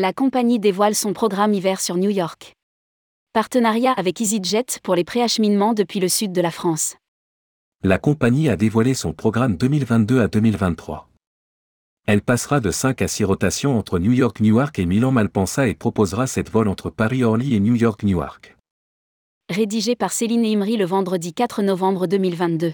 La compagnie dévoile son programme hiver sur New York. Partenariat avec EasyJet pour les préacheminements depuis le sud de la France. La compagnie a dévoilé son programme 2022 à 2023. Elle passera de 5 à 6 rotations entre New York, Newark et Milan-Malpensa et proposera 7 vols entre Paris-Orly et New York, Newark. Rédigé par Céline Imri le vendredi 4 novembre 2022.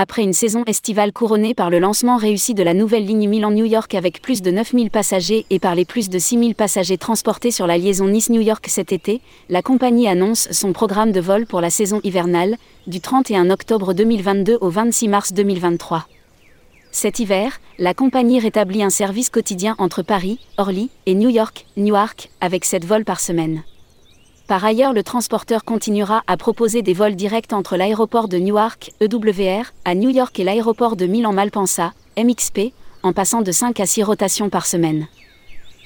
Après une saison estivale couronnée par le lancement réussi de la nouvelle ligne Milan-New York avec plus de 9000 passagers et par les plus de 6000 passagers transportés sur la liaison Nice-New York cet été, la compagnie annonce son programme de vol pour la saison hivernale, du 31 octobre 2022 au 26 mars 2023. Cet hiver, la compagnie rétablit un service quotidien entre Paris, Orly et New York, Newark, avec 7 vols par semaine. Par ailleurs, le transporteur continuera à proposer des vols directs entre l'aéroport de Newark, EWR, à New York et l'aéroport de Milan-Malpensa, MXP, en passant de 5 à 6 rotations par semaine.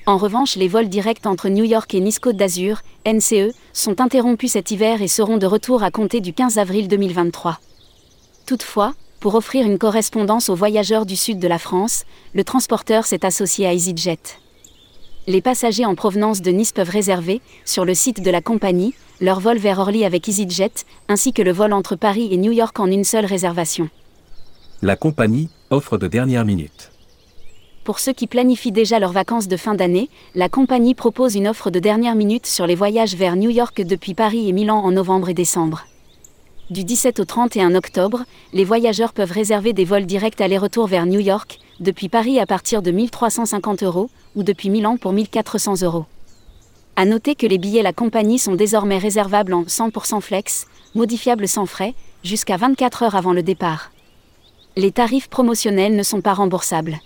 En revanche, les vols directs entre New York et Nice Côte d'Azur, NCE, sont interrompus cet hiver et seront de retour à compter du 15 avril 2023. Toutefois, pour offrir une correspondance aux voyageurs du sud de la France, le transporteur s'est associé à EasyJet les passagers en provenance de Nice peuvent réserver, sur le site de la compagnie, leur vol vers Orly avec EasyJet, ainsi que le vol entre Paris et New York en une seule réservation. La compagnie offre de dernière minute. Pour ceux qui planifient déjà leurs vacances de fin d'année, la compagnie propose une offre de dernière minute sur les voyages vers New York depuis Paris et Milan en novembre et décembre. Du 17 au 31 octobre, les voyageurs peuvent réserver des vols directs aller-retour vers New York, depuis Paris à partir de 1350 euros, ou depuis Milan pour 1400 euros. À noter que les billets la compagnie sont désormais réservables en 100% flex, modifiables sans frais, jusqu'à 24 heures avant le départ. Les tarifs promotionnels ne sont pas remboursables.